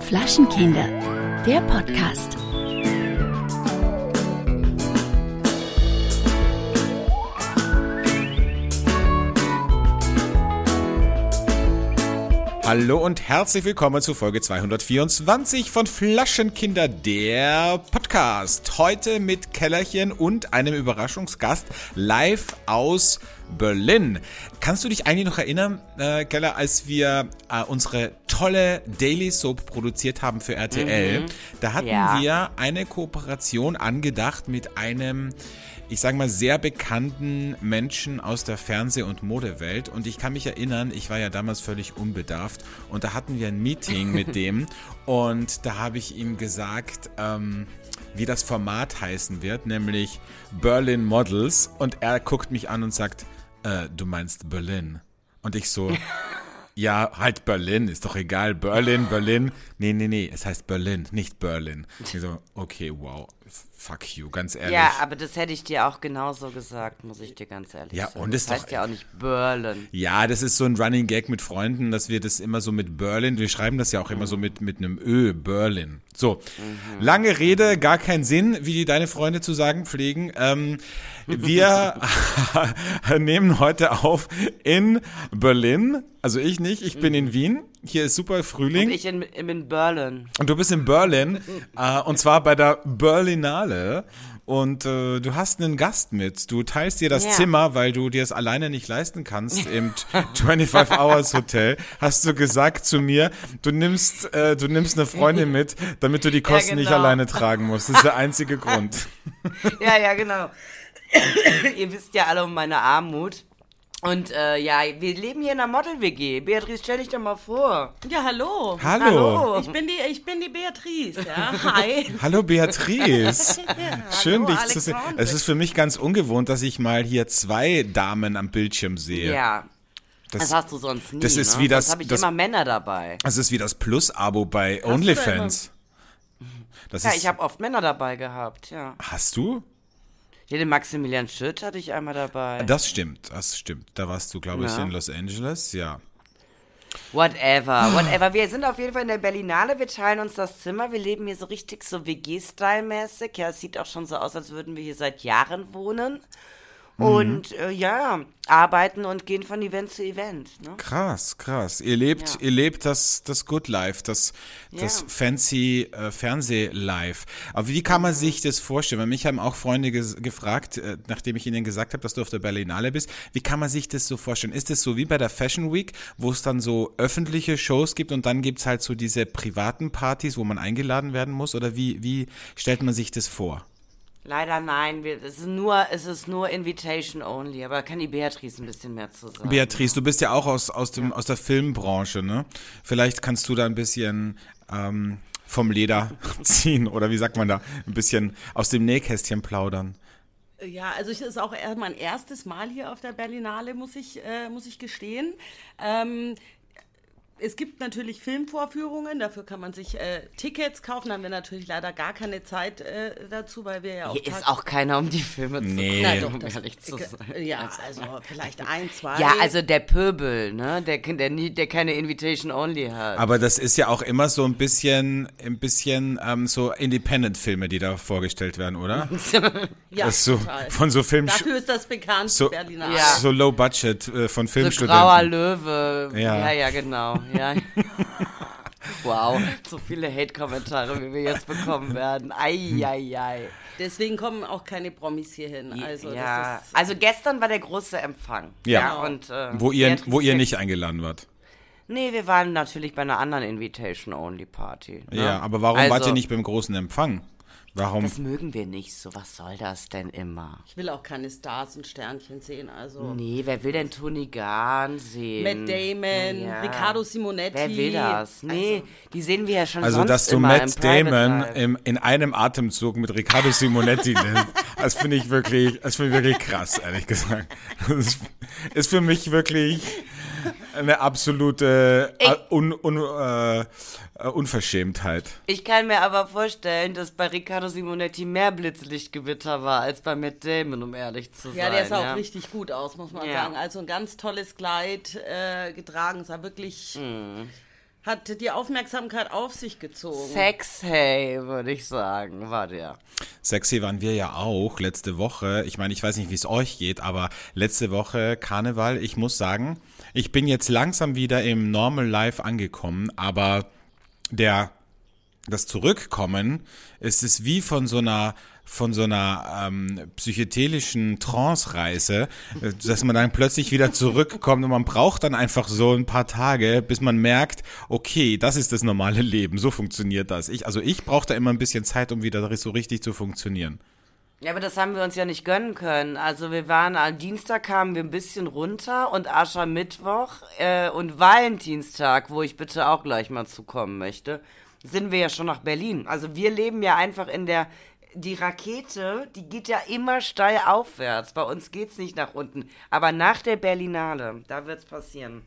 Flaschenkinder, der Podcast. Hallo und herzlich willkommen zu Folge 224 von Flaschenkinder, der Podcast. Heute mit Kellerchen und einem Überraschungsgast live aus Berlin. Kannst du dich eigentlich noch erinnern, äh, Keller, als wir äh, unsere tolle Daily Soap produziert haben für RTL? Mhm. Da hatten Ja. wir eine Kooperation angedacht mit einem ich sage mal, sehr bekannten Menschen aus der Fernseh- und Modewelt. Und ich kann mich erinnern, ich war ja damals völlig unbedarft und da hatten wir ein Meeting mit dem und da habe ich ihm gesagt, ähm, wie das Format heißen wird, nämlich Berlin Models. Und er guckt mich an und sagt, äh, du meinst Berlin. Und ich so, ja, halt Berlin, ist doch egal. Berlin, Berlin. Nee, nee, nee, es heißt Berlin, nicht Berlin. Ich so, okay, wow, fuck you, ganz ehrlich. Ja, aber das hätte ich dir auch genauso gesagt, muss ich dir ganz ehrlich Ja, sagen. und das ist doch- heißt ja auch nicht Berlin. Ja, das ist so ein Running Gag mit Freunden, dass wir das immer so mit Berlin, wir schreiben das ja auch immer so mit, mit einem Ö, Berlin. So, lange Rede, gar keinen Sinn, wie die deine Freunde zu sagen pflegen. Ähm, wir nehmen heute auf in Berlin, also ich nicht, ich bin in Wien, hier ist super Frühling. Und ich in, in Berlin. Und du bist in Berlin, äh, und zwar bei der Berlinale. Und äh, du hast einen Gast mit. Du teilst dir das Ja. Zimmer, weil du dir es alleine nicht leisten kannst im 25 Hours Hotel. Hast du gesagt zu mir, du nimmst, äh, du nimmst eine Freundin mit, damit du die Kosten nicht genau. alleine tragen musst. Das ist der einzige Grund. Ja, ja, genau. Ihr wisst ja alle um meine Armut. Und äh, ja, wir leben hier in einer Model-WG. Beatrice, stell dich doch mal vor. Ja, hallo. Hallo. Hallo. Ich bin die, ich bin die Beatrice, ja. Hi. Hallo Beatrice. Schön, hallo, dich zu sehen. Es ist für mich ganz ungewohnt, dass ich mal hier zwei Damen am Bildschirm sehe. Ja. Das- Das, hast du sonst nie. das ist ne? wie das- Sonst habe ich das- immer Männer dabei. Das ist wie das Plus-Abo bei OnlyFans. Das Ja, ist, ich habe oft Männer dabei gehabt, ja. Hast du? Hier den Maximilian Schütt hatte ich einmal dabei. Das stimmt, das stimmt. Da warst du, glaube ich, Ja. in Los Angeles, ja. Whatever, whatever. Wir sind auf jeden Fall in der Berlinale, wir teilen uns das Zimmer, wir leben hier so richtig so WG-Style-mäßig. Ja, es sieht auch schon so aus, als würden wir hier seit Jahren wohnen. Mhm. Und äh, ja, arbeiten und gehen von Event zu Event. Ne? Krass, krass. Ihr lebt, Ja. ihr lebt das, das Good Life, das, das Ja. fancy äh, Fernseh-Life. Aber wie kann man sich das vorstellen? Weil mich haben auch Freunde ges gefragt, äh, nachdem ich ihnen gesagt habe, dass du auf der Berlinale bist, wie kann man sich das so vorstellen? Ist es so wie bei der Fashion Week, wo es dann so öffentliche Shows gibt und dann gibt's halt so diese privaten Partys, wo man eingeladen werden muss? Oder wie, wie stellt man sich das vor? Leider nein, es, ist nur, es ist nur Invitation only, aber da kann die Beatrice ein bisschen mehr zu sagen. Beatrice, du bist ja auch aus, aus, dem, aus der Filmbranche, ne? Vielleicht kannst du da ein bisschen ähm, vom Leder ziehen oder wie sagt man da? Ein bisschen aus dem Nähkästchen plaudern. Ja, also es ist auch mein erstes Mal hier auf der Berlinale, muss ich, äh, muss ich gestehen. Ähm, es gibt natürlich Filmvorführungen, dafür kann man sich äh, Tickets kaufen. Da haben wir natürlich leider gar keine Zeit äh, dazu, weil wir ja auch. Hier ist auch keiner, um die Filme zu Nee. gucken, Na doch, um ehrlich zu sein. Ja, also vielleicht ein, zwei. Ja, also der Pöbel, ne? Der, der, nie, der keine Invitation only hat. Aber das ist ja auch immer so ein bisschen, ein bisschen ähm, so Independent-Filme, die da vorgestellt werden, oder? ja, das so, total. von so Film, Dafür ist das bekannt, so, Berlinale. Ja. so Low Budget äh, von so grauer Filmstudenten. Löwe. Ja. Ja, ja, genau. Ja. wow, so viele Hate-Kommentare, wie wir jetzt bekommen werden. Ei, ei, ei. Deswegen kommen auch keine Promis hierhin. Also, ja, das ist, also gestern war der große Empfang. Ja. und, äh, Wo ihr, wo ihr nicht eingeladen wart. Nee, wir waren natürlich bei einer anderen Invitation-Only-Party. Ne? Ja, aber warum also, wart ihr nicht beim großen Empfang? Warum? Das mögen wir nicht so. Was soll das denn immer? ich will auch keine Stars und Sternchen sehen. Also Nee, wer will denn Tony Garn sehen? Matt Damon, Ja. Riccardo Simonetti. Wer will das? Nee, die sehen wir ja schon Also, sonst dass du immer Matt Damon im, in einem Atemzug mit Riccardo Simonetti nimmst, das finde ich wirklich, das finde ich wirklich krass, ehrlich gesagt. Das ist, ist für mich wirklich, eine absolute Ich- äh, un, un, äh, äh, Unverschämtheit. Ich kann mir aber vorstellen, dass bei Riccardo Simonetti mehr Blitzlichtgewitter war als bei Matt Damon, um ehrlich zu sein. Ja, der sah ja. auch richtig gut aus, muss man Ja. sagen. Also ein ganz tolles Kleid äh, getragen, sah wirklich, Mhm. hat die Aufmerksamkeit auf sich gezogen. Sex, hey, würde ich sagen, war der. Sexy waren wir ja auch letzte Woche. Ich meine, ich weiß nicht, wie es euch geht, aber letzte Woche Karneval, ich muss sagen, ich bin jetzt langsam wieder im Normal Life angekommen, aber der das Zurückkommen ist es wie von so einer von so einer ähm, psychedelischen Trance-Reise, äh, dass man dann plötzlich wieder zurückkommt und man braucht dann einfach so ein paar Tage, bis man merkt, okay, das ist das normale Leben, so funktioniert das. Ich, also ich brauche da immer ein bisschen Zeit, um wieder so richtig zu funktionieren. Ja, aber das haben wir uns ja nicht gönnen können. Also wir waren am Dienstag kamen wir ein bisschen runter und Aschermittwoch äh, und Valentinstag, wo ich bitte auch gleich mal zukommen möchte, sind wir ja schon nach Berlin. Also wir leben ja einfach in der die Rakete, die geht ja immer steil aufwärts. Bei uns geht's nicht nach unten, aber nach der Berlinale, da wird's passieren.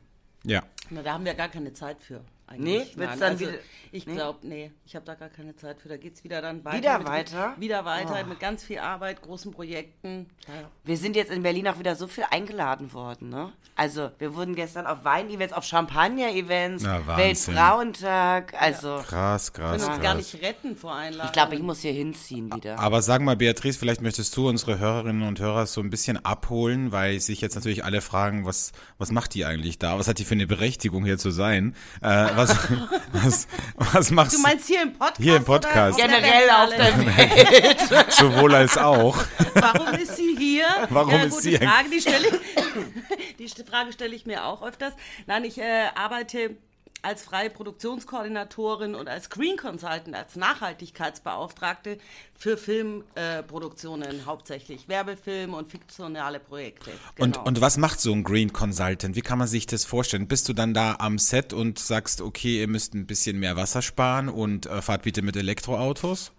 Ja. Na, da haben wir gar keine Zeit für. Nee, Eigentlich. wird's Nein, dann also wieder- Ich nee? glaube, nee, ich habe da gar keine Zeit für. Da geht es wieder dann weiter. Wieder mit, weiter? Wieder weiter Oh. mit ganz viel Arbeit, großen Projekten. Ja. Wir sind jetzt in Berlin auch wieder so viel eingeladen worden, ne? Also, wir wurden gestern auf Wein-Events, auf Champagner-Events. Weltfrauentag, also Krass, krass, Können uns krass. gar nicht retten vor Einladung. ich glaube, ich muss hier hinziehen wieder. Aber sag mal, Beatrice, vielleicht möchtest du unsere Hörerinnen und Hörer so ein bisschen abholen, weil sich jetzt natürlich alle fragen, was, was macht die eigentlich da? Was hat die für eine Berechtigung, hier zu sein? Äh, was, was, was machst Du meinst hier im Podcast? Hier im Podcast. Oder Generell auf der? Welt. sowohl als auch? Warum ist sie hier? Warum ja, ist gute sie Frage, die stelle ich, die Frage stelle ich mir auch öfters. Nein, ich äh, arbeite als freie Produktionskoordinatorin und als Screen Consultant, als Nachhaltigkeitsbeauftragte für Filmproduktionen äh, hauptsächlich, Werbefilm und fiktionale Projekte. Und, Genau. und was macht so ein Green Consultant? Wie kann man sich das vorstellen? Bist du dann da am Set und sagst, okay, ihr müsst ein bisschen mehr Wasser sparen und äh, fahrt bitte mit Elektroautos?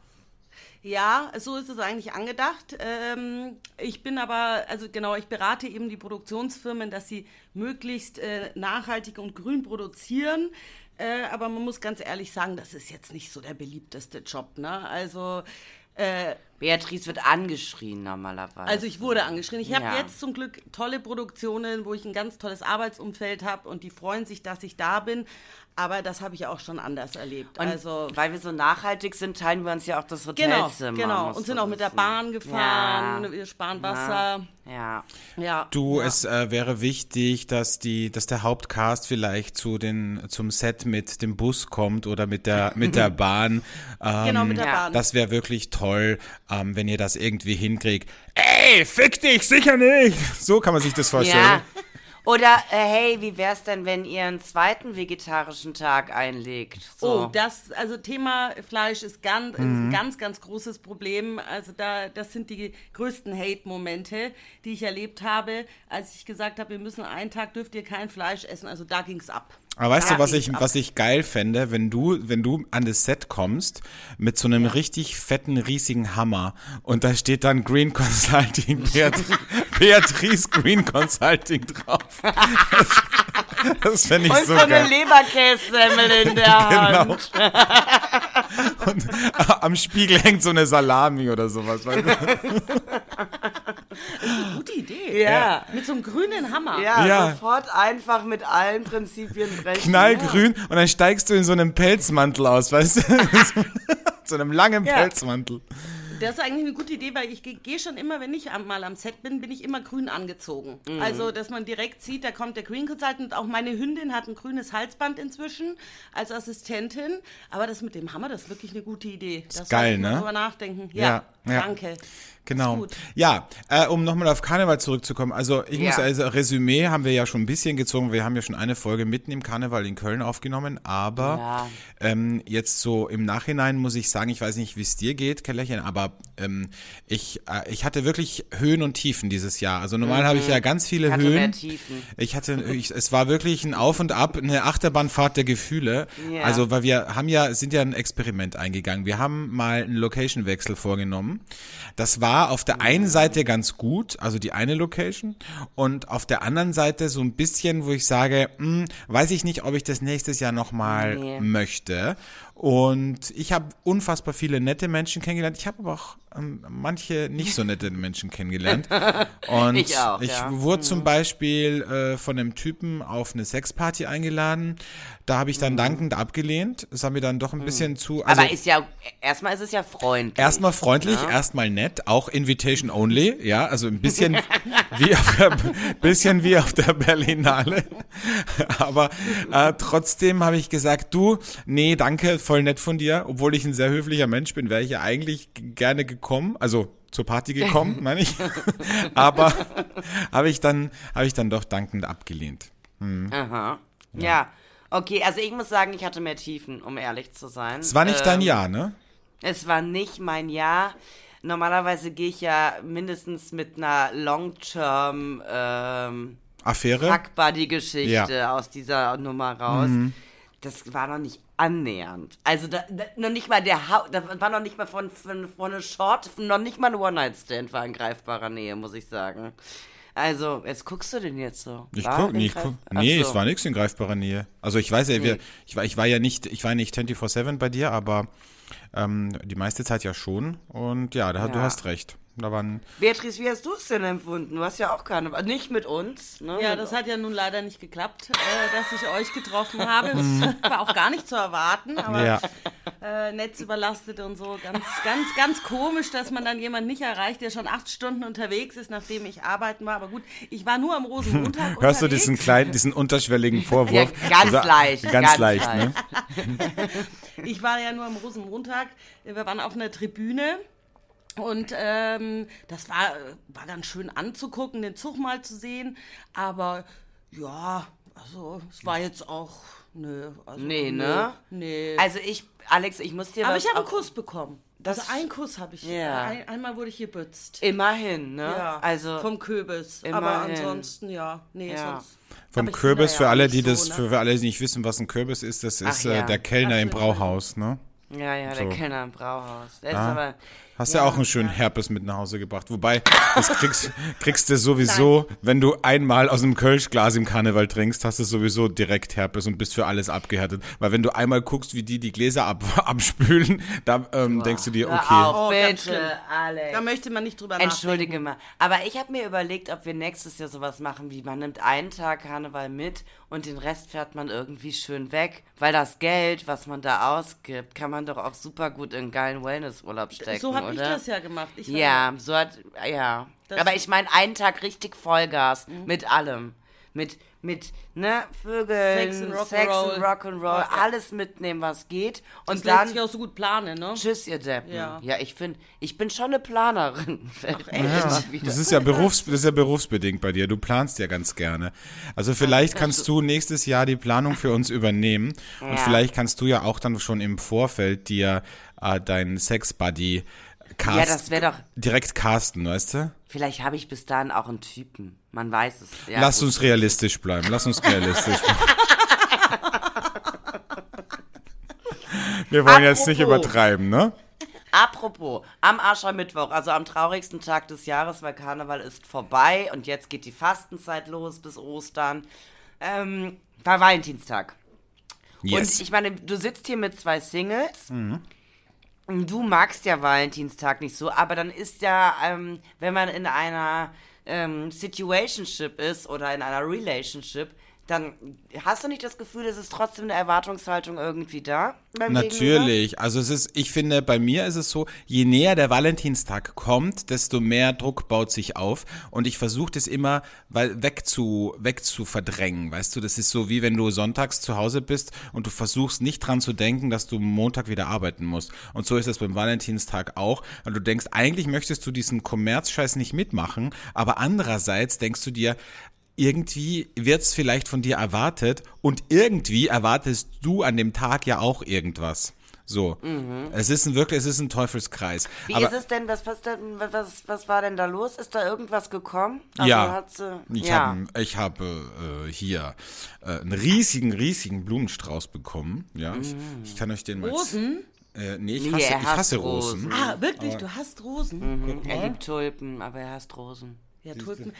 Ja, so ist es eigentlich angedacht. Ähm, ich bin aber, also genau, ich berate eben die Produktionsfirmen, dass sie möglichst äh, nachhaltig und grün produzieren. Äh, aber man muss ganz ehrlich sagen, das ist jetzt nicht so der beliebteste Job. Ne? Also, äh, Beatrice wird angeschrien normalerweise. also ich wurde angeschrien. Ich habe Ja. jetzt zum Glück tolle Produktionen, wo ich ein ganz tolles Arbeitsumfeld habe und die freuen sich, dass ich da bin. Aber das habe ich auch schon anders erlebt. und also weil wir so nachhaltig sind, teilen wir uns ja auch das genau, Hotelzimmer. genau. musst Und sind auch mit der. Bahn gefahren. Ja. Wir sparen Wasser. Ja. Ja. Du, ja. es äh, wäre wichtig, dass die, dass der Hauptcast vielleicht zu den, zum Set mit dem Bus kommt oder mit der, mit der Bahn. Ähm, Genau, mit der ja. Bahn. Das wäre wirklich toll, ähm, wenn ihr das irgendwie hinkriegt. Ey, fick dich, sicher nicht! So kann man sich das vorstellen. Ja. Oder, äh, hey, wie wär's denn, wenn ihr einen zweiten vegetarischen Tag einlegt? So. Oh, das, also Thema Fleisch ist ganz, ist Mhm. ein ganz, ganz großes Problem. Also da, das sind die größten Hate-Momente, die ich erlebt habe, als ich gesagt habe, wir müssen einen Tag dürft ihr kein Fleisch essen. Also da ging's ab. Aber weißt Ja, du, was ich, was ich geil fände, wenn du, wenn du an das Set kommst mit so einem richtig fetten, riesigen Hammer und da steht dann Green Consulting, Beatrice, Beatrice Green Consulting drauf. Das fände ich Und so so eine. Leberkässemmel in der Hand. Genau. Und am Spiegel hängt so eine Salami oder sowas. Weißt du? Gute Idee. Ja. Mit so einem grünen Hammer. Ja, Ja. sofort einfach mit allen Prinzipien brechen. Knallgrün und dann steigst du in so einem Pelzmantel aus, weißt du? so einem langen Ja. Pelzmantel. Das ist eigentlich eine gute Idee, weil ich gehe geh schon immer, wenn ich mal am Set bin, bin ich immer grün angezogen. Mhm. Also, dass man direkt sieht, da kommt der Green Consultant. Auch meine Hündin hat ein grünes Halsband inzwischen als Assistentin. Aber das mit dem Hammer, das ist wirklich eine gute Idee. Das geil, ich mal ne? Drüber nachdenken. Ja, Ja, ja. danke. Genau. Ja, äh, um nochmal auf Karneval zurückzukommen. Also ich muss Ja. also Resümee haben wir ja schon ein bisschen gezogen. Wir haben ja schon eine Folge mitten im Karneval in Köln aufgenommen, aber Ja. ähm, jetzt so im Nachhinein muss ich sagen, ich weiß nicht, wie es dir geht, Kellerchen, aber ähm, ich, äh, ich hatte wirklich Höhen und Tiefen dieses Jahr. Also normal habe ich ja ganz viele Mhm. Hatte mehr Höhen. Tiefen. Ich hatte, ich, es war wirklich ein Auf und Ab, eine Achterbahnfahrt der Gefühle. Ja. Also, weil wir haben ja, sind ja ein Experiment eingegangen. Wir haben mal einen Location-Wechsel vorgenommen Das war auf der einen Seite ganz gut, also die eine Location, und auf der anderen Seite so ein bisschen, wo ich sage, hm, weiß ich nicht, ob ich das nächstes Jahr nochmal Nee. möchte. Und ich habe unfassbar viele nette Menschen kennengelernt. Ich habe aber auch ähm, manche nicht so nette Menschen kennengelernt. Und Ich auch, ich ja. wurde zum Beispiel äh, von einem Typen auf eine Sexparty eingeladen. Da habe ich dann dankend abgelehnt. Das haben mir dann doch ein bisschen zu. Also aber ist ja, erstmal ist es ja freundlich. Erstmal freundlich, Ja. erstmal nett, auch Invitation only, ja, also ein bisschen wie auf der, bisschen wie auf der Berlinale. Aber äh, trotzdem habe ich gesagt, du, nee, danke, voll nett von dir, obwohl ich ein sehr höflicher Mensch bin, wäre ich ja eigentlich gerne gekommen, also zur Party gekommen, meine ich. Aber habe ich dann habe ich dann doch dankend abgelehnt. Aha. Ja. Okay, also ich muss sagen, ich hatte mehr Tiefen, um ehrlich zu sein. Es war nicht dein Ähm, Jahr, ne? Es war nicht mein Jahr. Normalerweise gehe ich ja mindestens mit einer Long-Term ähm, Affäre? Fuck-Buddy-Geschichte Ja. aus dieser Nummer raus. Das war noch nicht annähernd. Also da, da, noch nicht mal der Hau das war noch nicht mal von, von, von einer Short, noch nicht mal ein One-Night-Stand war in greifbarer Nähe, muss ich sagen. Also, jetzt guckst du denn jetzt so? Ich War guck, nee, ich guck, nee so. es war nichts in greifbarer Nähe. Also ich weiß ja, wir, Nee. ich, war, ich war ja nicht, ich war nicht 24-7 bei dir, aber ähm, die meiste Zeit ja schon. Und ja, da, du Ja. hast recht. Da waren, Beatrice, wie hast du es denn empfunden? Du hast ja auch keine, also nicht mit uns. Ne? Ja, das hat ja nun leider nicht geklappt, äh, dass ich euch getroffen habe. Das war auch gar nicht zu erwarten, aber ja, äh, Netz überlastet und so. Ganz, ganz, ganz komisch, dass man dann jemanden nicht erreicht, der schon acht Stunden unterwegs ist, nachdem ich arbeiten war. Aber gut, ich war nur am Rosenmontag hörst du unterwegs. diesen kleinen, diesen unterschwelligen Vorwurf? Ja, ganz Dieser- leicht, Ganz, ganz leicht, leicht. ne? Ich war ja nur am Rosenmontag. Wir waren auf einer Tribüne. Und ähm, das war, war ganz schön anzugucken, den Zug mal zu sehen. Aber ja, also es war jetzt auch. Nö, also, Nee, ne? Nee. Also ich, Alex, ich muss dir Aber was ich habe einen Kuss bekommen. Das- also einen Kuss habe ich. Ja. Ein, einmal wurde ich gebützt. Immerhin, ne? Ja, Also, vom Kürbis. Aber immerhin. ansonsten, ja. Nee, Ja. sonst. Vom Aber Kürbis, für alle, die so, das, ne? für, alle, die nicht wissen, was ein Kürbis ist, das ist Ach äh, ja. der Kellner Ach im Brauhaus, ne? ja, ja, der So. Kellner im Brauhaus. Der ist Ah. aber, Hast ja, auch einen schönen Herpes mit nach Hause gebracht. Wobei, das kriegst, kriegst du sowieso, wenn du einmal aus einem Kölschglas im Karneval trinkst, hast du sowieso direkt Herpes und bist für alles abgehärtet. Weil wenn du einmal guckst, wie die die Gläser ab, abspülen, da ähm, denkst du dir, Hör okay. auf, Oh, bitte, Alex. Da möchte man nicht drüber Entschuldige mal. Aber ich habe mir überlegt, ob wir nächstes Jahr sowas machen, wie man nimmt einen Tag Karneval mit und den Rest fährt man irgendwie schön weg. Weil das Geld, was man da ausgibt, kann man doch auch super gut in einen geilen Wellnessurlaub stecken, So habe oder? ich das ja gemacht. Ich Ja, so hat, ja. Das- Aber ich meine, einen Tag richtig Vollgas Mhm. mit allem. Mit, mit, ne, Vögeln, Sex and Rock'n'Roll. Rock'n'Roll, Ja. alles mitnehmen, was geht. Und Das lässt dann, sich auch so gut planen, ne? tschüss, ihr Deppen. Ja. Ja, ich finde, ich bin schon eine Planerin. Jetzt wieder. Das ist ja berufs, das ist ja berufsbedingt bei dir. Du planst ja ganz gerne. Also vielleicht kannst du nächstes Jahr die Planung für uns übernehmen und Ja. vielleicht kannst du ja auch dann schon im Vorfeld dir äh, deinen Sex-Buddy cast, Ja, das wäre doch, direkt casten, weißt du? vielleicht habe ich bis dahin auch einen Typen. Man weiß es. Ja, Lass gut. uns realistisch bleiben. Lass uns realistisch bleiben. Wir wollen jetzt nicht Apropos. übertreiben, ne? Apropos, am Aschermittwoch, also am traurigsten Tag des Jahres, weil Karneval ist vorbei und jetzt geht die Fastenzeit los bis Ostern, ähm, war Valentinstag. Yes. Und ich meine, du sitzt hier mit zwei Singles. Du magst ja Valentinstag nicht so, aber dann ist ja, ähm, wenn man in einer ähm, Situationship ist oder in einer Relationship, dann hast du nicht das Gefühl, es ist trotzdem eine Erwartungshaltung irgendwie da? beim Gegenüber? Natürlich. Also es ist, ich finde, bei mir ist es so, je näher der Valentinstag kommt, desto mehr Druck baut sich auf. Und ich versuche das immer weg zu, weg zu verdrängen. Weißt du, das ist so wie wenn du sonntags zu Hause bist und du versuchst nicht dran zu denken, dass du Montag wieder arbeiten musst. Und so ist es beim Valentinstag auch. Und du denkst, eigentlich möchtest du diesen Kommerzscheiß nicht mitmachen, aber andererseits denkst du dir, irgendwie wird's vielleicht von dir erwartet und irgendwie erwartest du an dem Tag ja auch irgendwas. So. Es ist ein wirklich, es ist ein Teufelskreis. Wie Aber ist es denn, was, was, was, was, war denn da los? Ist da irgendwas gekommen? Also ja, ich ja. habe ich hab, äh, hier äh, einen riesigen, riesigen Blumenstrauß bekommen. Ja, ich, Mm. ich kann euch den mal. Rosen? Äh, nee, ich Nee, hasse, er ich hasse Rosen. Rosen. Ah, wirklich? Du hast Rosen? Mhm. Er liebt Tulpen, aber er hasst Rosen. Ja, Tulpen.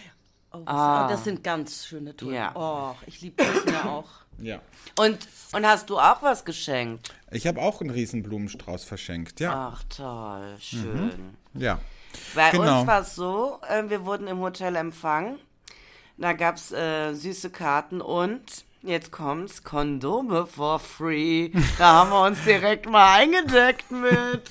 Oh, Ah. oh, das sind ganz schöne Tulpen. Ja. Oh, ich liebe Tulpen ja auch. Ja. Und, und hast du auch was geschenkt? Ich habe auch einen riesen Blumenstrauß verschenkt. Ja. Ach, toll, schön. Ja. Bei Genau. uns war es so, äh, wir wurden im Hotel empfangen. Da gab es äh, süße Karten und jetzt kommt's, Kondome for free. Da haben wir uns direkt mal eingedeckt mit.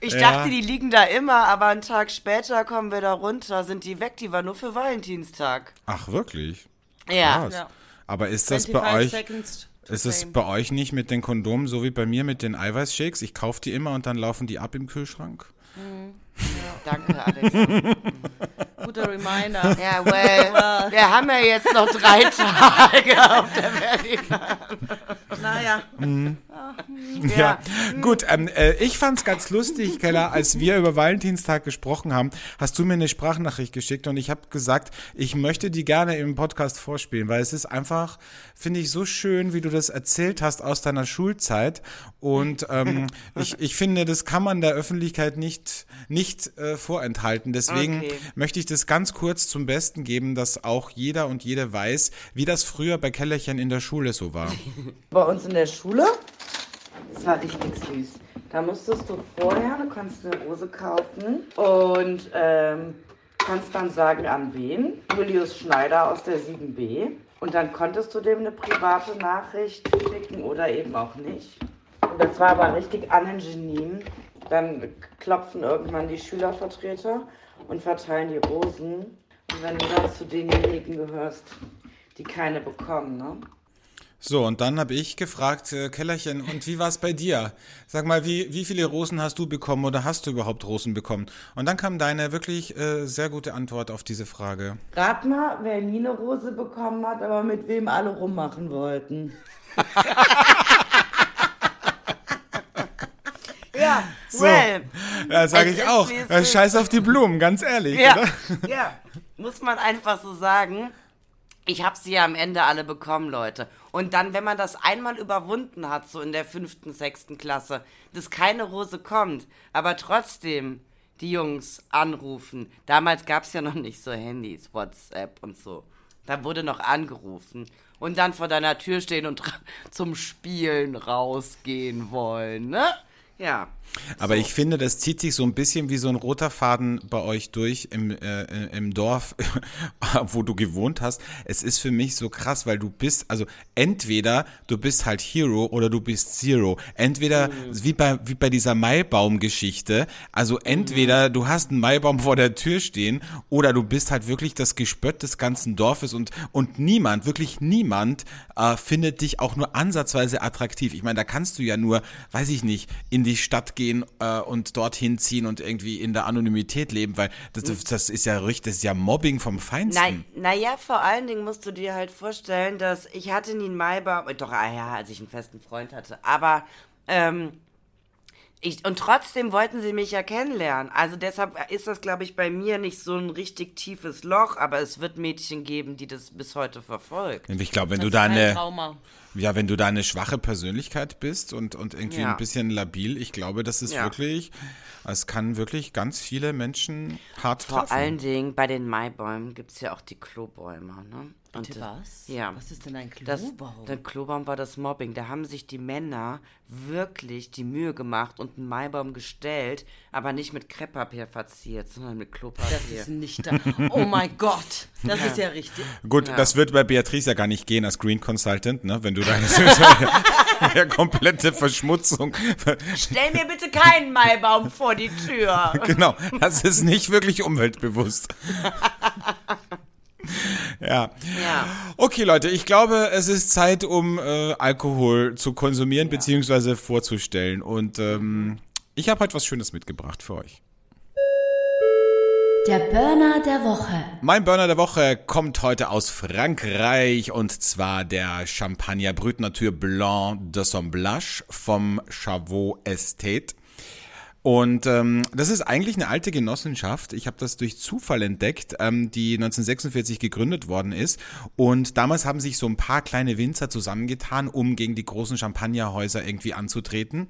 Ich Ja. dachte, die liegen da immer, aber einen Tag später kommen wir da runter, sind die weg. Die war nur für Valentinstag. Ach, wirklich? Ja. Ja. Aber ist das 25 bei euch, Seconds ist es bei euch nicht mit den Kondomen so wie bei mir mit den Eiweißshakes? Ich kaufe die immer und dann laufen die ab im Kühlschrank. Danke, Alex. Guter Reminder. Ja, well, wir haben ja jetzt noch drei Tage auf der Berliner. naja. Ja, gut. Ähm, äh, ich fand's ganz lustig, Keller, als wir über Valentinstag gesprochen haben, hast du mir eine Sprachnachricht geschickt und ich habe gesagt, ich möchte die gerne im Podcast vorspielen, weil es ist einfach, finde ich, so schön, wie du das erzählt hast aus deiner Schulzeit. Und ähm, ich, ich finde, das kann man der Öffentlichkeit nicht, nicht äh, vorenthalten. Deswegen Okay. möchte ich das ganz kurz zum Besten geben, dass auch jeder und jede weiß, wie das früher bei Kellerchen in der Schule so war. Bei uns in der Schule, das war richtig süß. Da musstest du vorher, du kannst eine Rose kaufen und ähm, kannst dann sagen, an wen. Julius Schneider aus der 7b. Und dann konntest du dem eine private Nachricht schicken oder eben auch nicht. Und das war aber richtig Genien. Dann klopfen irgendwann die Schülervertreter und verteilen die Rosen. Und wenn du dann zu denjenigen gehörst, die keine bekommen, ne? So, und dann habe ich gefragt, äh, Kellerchen, und wie war es bei dir? Sag mal, wie, wie viele Rosen hast du bekommen oder hast du überhaupt Rosen bekommen? Und dann kam deine wirklich äh, sehr gute Antwort auf diese Frage. Rat mal, wer nie eine Rose bekommen hat, aber mit wem alle rummachen wollten. ja, So. well, Ja, sage Es ich auch. Scheiß auf die Blumen, ganz ehrlich, ja, oder? ja, muss man einfach so sagen. Ich habe sie ja am Ende alle bekommen, Leute. Und dann, wenn man das einmal überwunden hat, so in der fünften, sechsten Klasse, dass keine Rose kommt, aber trotzdem die Jungs anrufen. Damals gab es ja noch nicht so Handys, WhatsApp und so. Da wurde noch angerufen. Und dann vor deiner Tür stehen und zum Spielen rausgehen wollen, ne? Ja. Aber ich finde, das zieht sich so ein bisschen wie so ein roter Faden bei euch durch im, äh, im Dorf, wo du gewohnt hast. Es ist für mich so krass, weil du bist, also entweder du bist halt Hero oder du bist Zero. Entweder wie bei, wie bei dieser Maibaum-Geschichte, also entweder du hast einen Maibaum vor der Tür stehen oder du bist halt wirklich das Gespött des ganzen Dorfes und, und niemand, wirklich niemand äh, findet dich auch nur ansatzweise attraktiv. Ich meine, da kannst du ja nur, weiß ich nicht, in die Stadt gehen äh, und dorthin ziehen und irgendwie in der Anonymität leben, weil das, das ist ja richtig, das ist ja Mobbing vom Feinsten. Nein, naja, vor allen Dingen musst du dir halt vorstellen, dass ich hatte nie einen Maibaum, doch, ah ja, als ich einen festen Freund hatte, aber, ähm, ich, und trotzdem wollten sie mich ja kennenlernen. Also deshalb ist das, glaube ich, bei mir nicht so ein richtig tiefes Loch, aber es wird Mädchen geben, die das bis heute verfolgt. Ich glaube, wenn du Das ist da ein eine, Trauma. ja, wenn du da eine schwache Persönlichkeit bist und, und irgendwie Ja. ein bisschen labil, ich glaube, das ist Ja. wirklich, es kann wirklich ganz viele Menschen hart Vor treffen. allen Dingen bei den Maibäumen gibt es ja auch die Klobäume, ne? Und Bitte das- was? Ja. Was ist denn ein Das, Klobaum? der Klobaum war das Mobbing. Da haben sich die Männer wirklich die Mühe gemacht und einen Maibaum gestellt, aber nicht mit Krepppapier verziert, sondern mit das Klopapier. ist nicht da. Oh mein Gott. Das ist ja richtig. Gut, Ja. das wird bei Beatrice ja gar nicht gehen als Green Consultant, ne? Wenn du da eine komplette Verschmutzung. Stell mir bitte keinen Maibaum vor die Tür. Genau, das ist nicht wirklich umweltbewusst. Ja. Ja. Okay, Leute, ich glaube, es ist Zeit, um äh, Alkohol zu konsumieren beziehungsweise vorzustellen. Und ähm, ich habe heute was Schönes mitgebracht für euch. Der Burner der Woche. Mein Burner der Woche kommt heute aus Frankreich und zwar der Champagner Brut Nature Blanc de Somblage vom Chavot Estate. Und ähm, das ist eigentlich eine alte Genossenschaft. Ich habe das durch Zufall entdeckt, ähm, die 1946 gegründet worden ist. Und damals haben sich so ein paar kleine Winzer zusammengetan, um gegen die großen Champagnerhäuser irgendwie anzutreten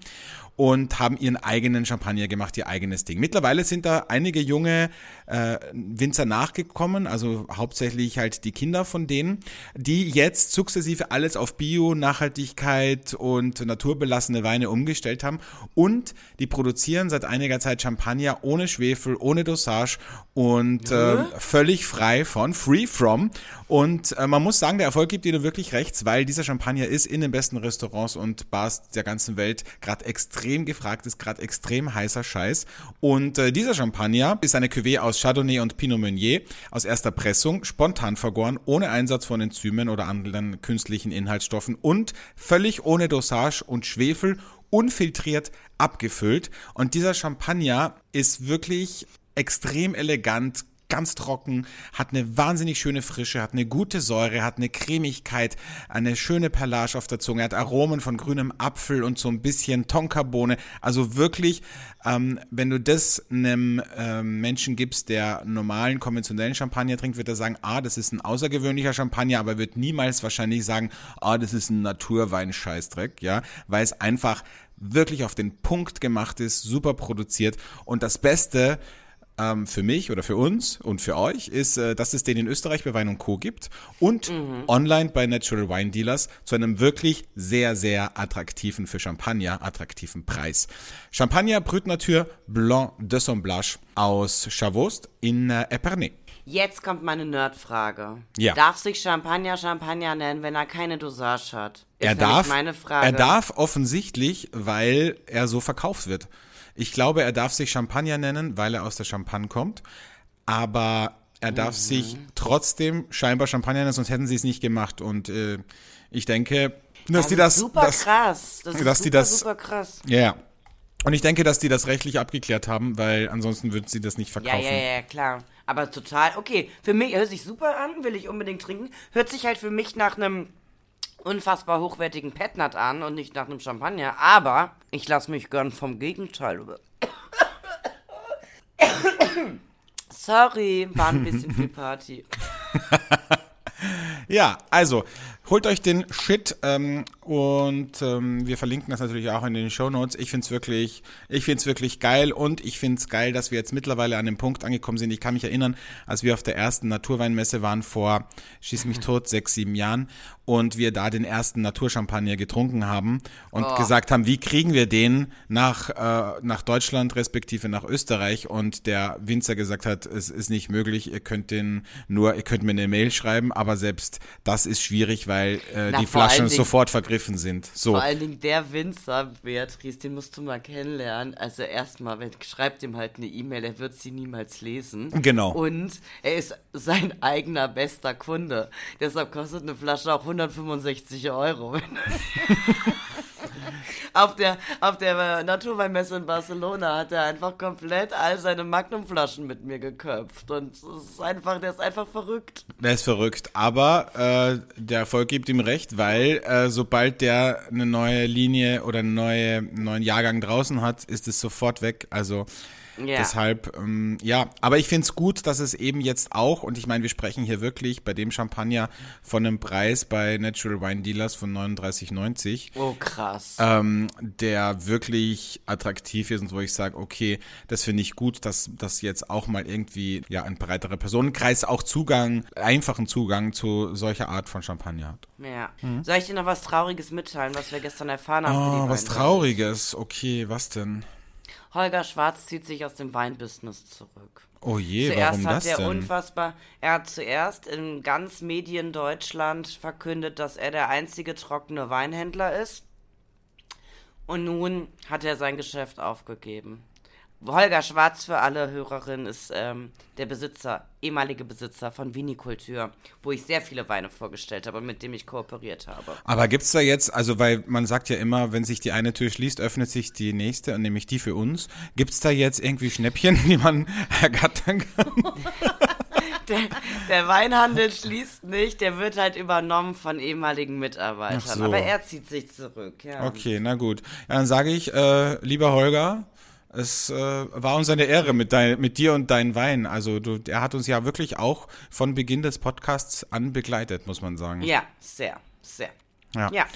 und haben ihren eigenen Champagner gemacht, ihr eigenes Ding. Mittlerweile sind da einige junge äh, Winzer nachgekommen, also hauptsächlich halt die Kinder von denen, die jetzt sukzessive alles auf Bio, Nachhaltigkeit und naturbelassene Weine umgestellt haben und die produzieren seit einiger Zeit Champagner ohne Schwefel, ohne Dosage und äh, völlig frei von, free from. Und äh, man muss sagen, der Erfolg gibt ihnen wirklich rechts, weil dieser Champagner ist in den besten Restaurants und Bars der ganzen Welt gerade extrem gefragt, ist gerade extrem heißer Scheiß. Und äh, dieser Champagner ist eine Cuvée aus Chardonnay und Pinot Meunier aus erster Pressung, spontan vergoren, ohne Einsatz von Enzymen oder anderen künstlichen Inhaltsstoffen und völlig ohne Dosage und Schwefel unfiltriert abgefüllt. Und dieser Champagner ist wirklich extrem elegant, ganz trocken, hat eine wahnsinnig schöne Frische, hat eine gute Säure, hat eine Cremigkeit, eine schöne Perlage auf der Zunge, hat Aromen von grünem Apfel und so ein bisschen Tonkabohne. Also wirklich, ähm, wenn du das einem ähm, Menschen gibst, der normalen, konventionellen Champagner trinkt, wird er sagen, ah, das ist ein außergewöhnlicher Champagner, aber wird niemals wahrscheinlich sagen, ah, das ist ein Naturwein-Scheißdreck, ja, weil es einfach wirklich auf den Punkt gemacht ist, super produziert und das Beste, ähm, für mich oder für uns und für euch ist, äh, dass es den in Österreich bei Wein und Co. gibt und mhm. online bei Natural Wine Dealers zu einem wirklich sehr, sehr attraktiven für Champagner, attraktiven Preis. Champagner Brut Nature Blanc de Somblage aus Chavost in äh, Epernay. Jetzt kommt meine Nerdfrage. Ja. Darf sich Champagner Champagner nennen, wenn er keine Dosage hat? Ist er darf, meine Frage. er darf offensichtlich, weil er so verkauft wird. Ich glaube, er darf sich Champagner nennen, weil er aus der Champagne kommt. Aber er darf Mhm. sich trotzdem scheinbar Champagner nennen, sonst hätten sie es nicht gemacht. Und äh, ich denke, dass die ist das. super das, krass. Das ist dass super, die das- super krass. Ja, ja. Und ich denke, dass die das rechtlich abgeklärt haben, weil ansonsten würden sie das nicht Ja, verkaufen. ja, ja, klar. Aber total, okay. Für mich hört sich super an, will ich unbedingt trinken. Hört sich halt für mich nach einem unfassbar hochwertigen Petnat an und nicht nach einem Champagner. Aber ich lasse mich gern vom Gegenteil über. Sorry, war ein bisschen viel Party. Ja, also holt euch den Shit ähm, und ähm, wir verlinken das natürlich auch in den Show Notes. Ich find's wirklich, ich find's wirklich geil und ich find's geil, dass wir jetzt mittlerweile an dem Punkt angekommen sind. Ich kann mich erinnern, als wir auf der ersten Naturweinmesse waren vor schieß mich tot sechs sieben Jahren und wir da den ersten Naturchampagner getrunken haben und Oh. gesagt haben, wie kriegen wir den nach äh, nach Deutschland respektive nach Österreich und der Winzer gesagt hat, es ist nicht möglich, ihr könnt den nur, ihr könnt mir eine Mail schreiben, aber selbst das ist schwierig, weil äh, Na, die Flaschen sofort vergriffen sind. So. Vor allen Dingen der Winzer, Beatrice, den musst du mal kennenlernen. Also erstmal, schreibt ihm halt eine E-Mail, er wird sie niemals lesen. Genau. Und er ist sein eigener bester Kunde. Deshalb kostet eine Flasche auch 165 Euro. auf der, auf der Naturweinmesse in Barcelona hat er einfach komplett all seine Magnumflaschen mit mir geköpft. Und ist einfach, der ist einfach verrückt. Der ist verrückt, aber äh, der Erfolg gibt ihm recht, weil äh, sobald der eine neue Linie oder einen neue, einen neuen Jahrgang draußen hat, ist es sofort weg. Also Ja. deshalb, ähm, ja, aber ich find's gut, dass es eben jetzt auch, und ich meine, wir sprechen hier wirklich bei dem Champagner von einem Preis bei Natural Wine Dealers von 39,90 Oh, krass. ähm, der wirklich attraktiv ist und wo ich sage, okay, das finde ich gut, dass das jetzt auch mal irgendwie ja ein breiterer Personenkreis auch Zugang, einfachen Zugang zu solcher Art von Champagner hat. Ja. Soll ich dir noch was Trauriges mitteilen, was wir gestern erfahren haben? Oh, was? Trauriges. Okay, was denn? Holger Schwarz zieht sich aus dem Weinbusiness zurück. Oh je, zuerst warum hat das er denn? unfassbar, er hat zuerst in ganz Medien Deutschland verkündet, dass er der einzige trockene Weinhändler ist. Und nun hat er sein Geschäft aufgegeben. Holger Schwarz für alle Hörerinnen ist ähm, der Besitzer, ehemalige Besitzer von Vinikultur, wo ich sehr viele Weine vorgestellt habe und mit dem ich kooperiert habe. Aber gibt's da jetzt, also weil man sagt ja immer, wenn sich die eine Tür schließt, öffnet sich die nächste und nämlich die für uns. Gibt's da jetzt irgendwie Schnäppchen, die man ergattern kann? Der, der Weinhandel schließt nicht, der wird halt übernommen von ehemaligen Mitarbeitern. So. Aber er zieht sich zurück, ja. Okay, na gut. Ja, dann sage ich, äh, lieber Holger, Es äh, war uns eine Ehre mit, dein, mit dir und deinem Wein. Also du, er hat uns ja wirklich auch von Beginn des Podcasts an begleitet, muss man sagen. Ja, sehr, sehr. Ja. Ja,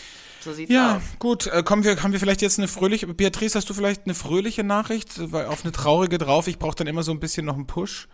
so sieht's Ja, aus. gut. Äh, kommen wir, haben wir vielleicht jetzt eine fröhliche. Beatrice, hast du vielleicht eine fröhliche Nachricht? Weil auf eine traurige drauf. Ich brauche dann immer so ein bisschen noch einen Push.